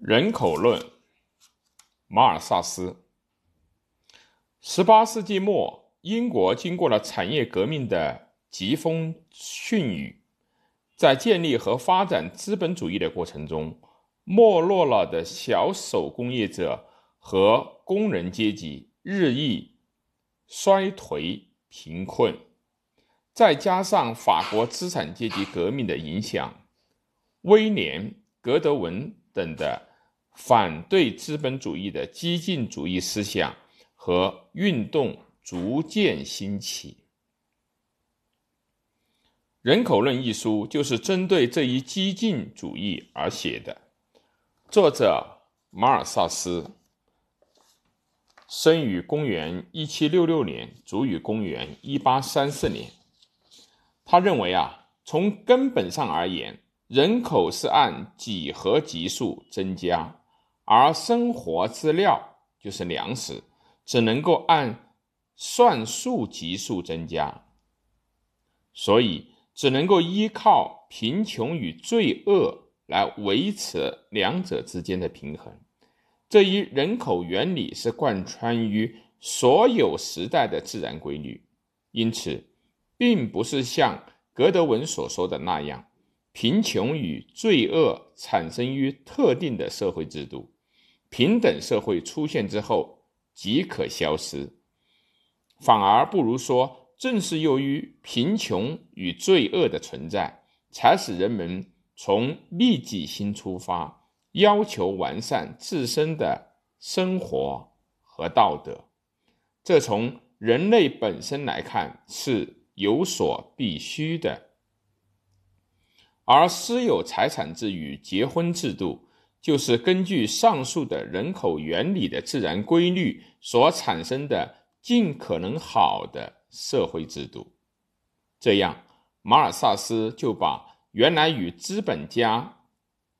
人口论，马尔萨斯。十八世纪末，英国经过了产业革命的疾风迅雨，在建立和发展资本主义的过程中，没落了的小手工业者和工人阶级日益衰颓贫困，再加上法国资产阶级革命的影响，威廉·格德文等的。反对资本主义的激进主义思想和运动逐渐兴起，《人口论》一书就是针对这一激进主义而写的。作者马尔萨斯生于公元一七六六年，卒于公元一八三四年。他认为啊，从根本上而言，人口是按几何级数增加。而生活资料就是粮食，只能够按算术级数增加，所以只能够依靠贫穷与罪恶来维持两者之间的平衡。这一人口原理是贯穿于所有时代的自然规律，因此，并不是像格德文所说的那样，贫穷与罪恶产生于特定的社会制度。平等社会出现之后即可消失，反而不如说，正是由于贫穷与罪恶的存在，才使人们从利己心出发，要求完善自身的生活和道德。这从人类本身来看是有所必须的，而私有财产制与结婚制度。就是根据上述的人口原理的自然规律所产生的尽可能好的社会制度，这样马尔萨斯就把原来与资本家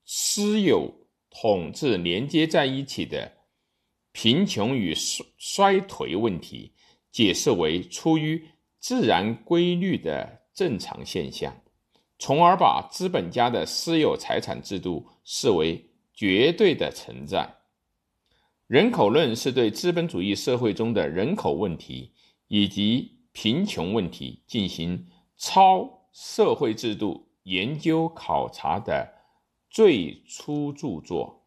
私有统治连接在一起的贫穷与衰衰颓问题，解释为出于自然规律的正常现象，从而把资本家的私有财产制度视为。绝对的存在，人口论是对资本主义社会中的人口问题以及贫穷问题进行超社会制度研究考察的最初著作。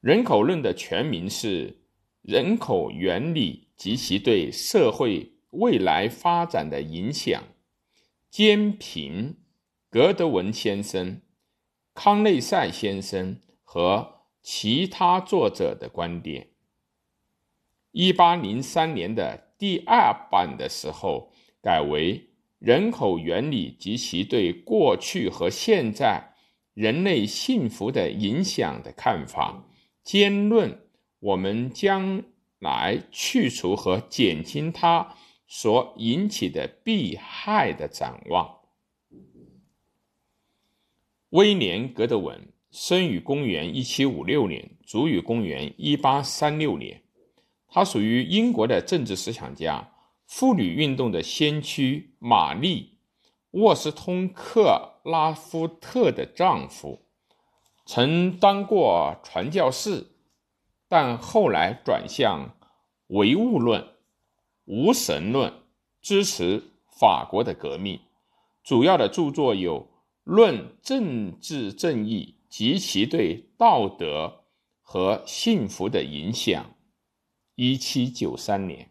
人口论的全名是《人口原理及其对社会未来发展的影响》，兼评格德文先生。康内塞先生和其他作者的观点。一八零三年的第二版的时候，改为《人口原理及其对过去和现在人类幸福的影响的看法》，兼论我们将来去除和减轻它所引起的弊害的展望。威廉·格德文生于公元1756年，卒于公元1836年。他属于英国的政治思想家、妇女运动的先驱玛丽·沃斯通克拉夫特的丈夫，曾当过传教士，但后来转向唯物论、无神论，支持法国的革命。主要的著作有。论政治正义及其对道德和幸福的影响，一七九三年。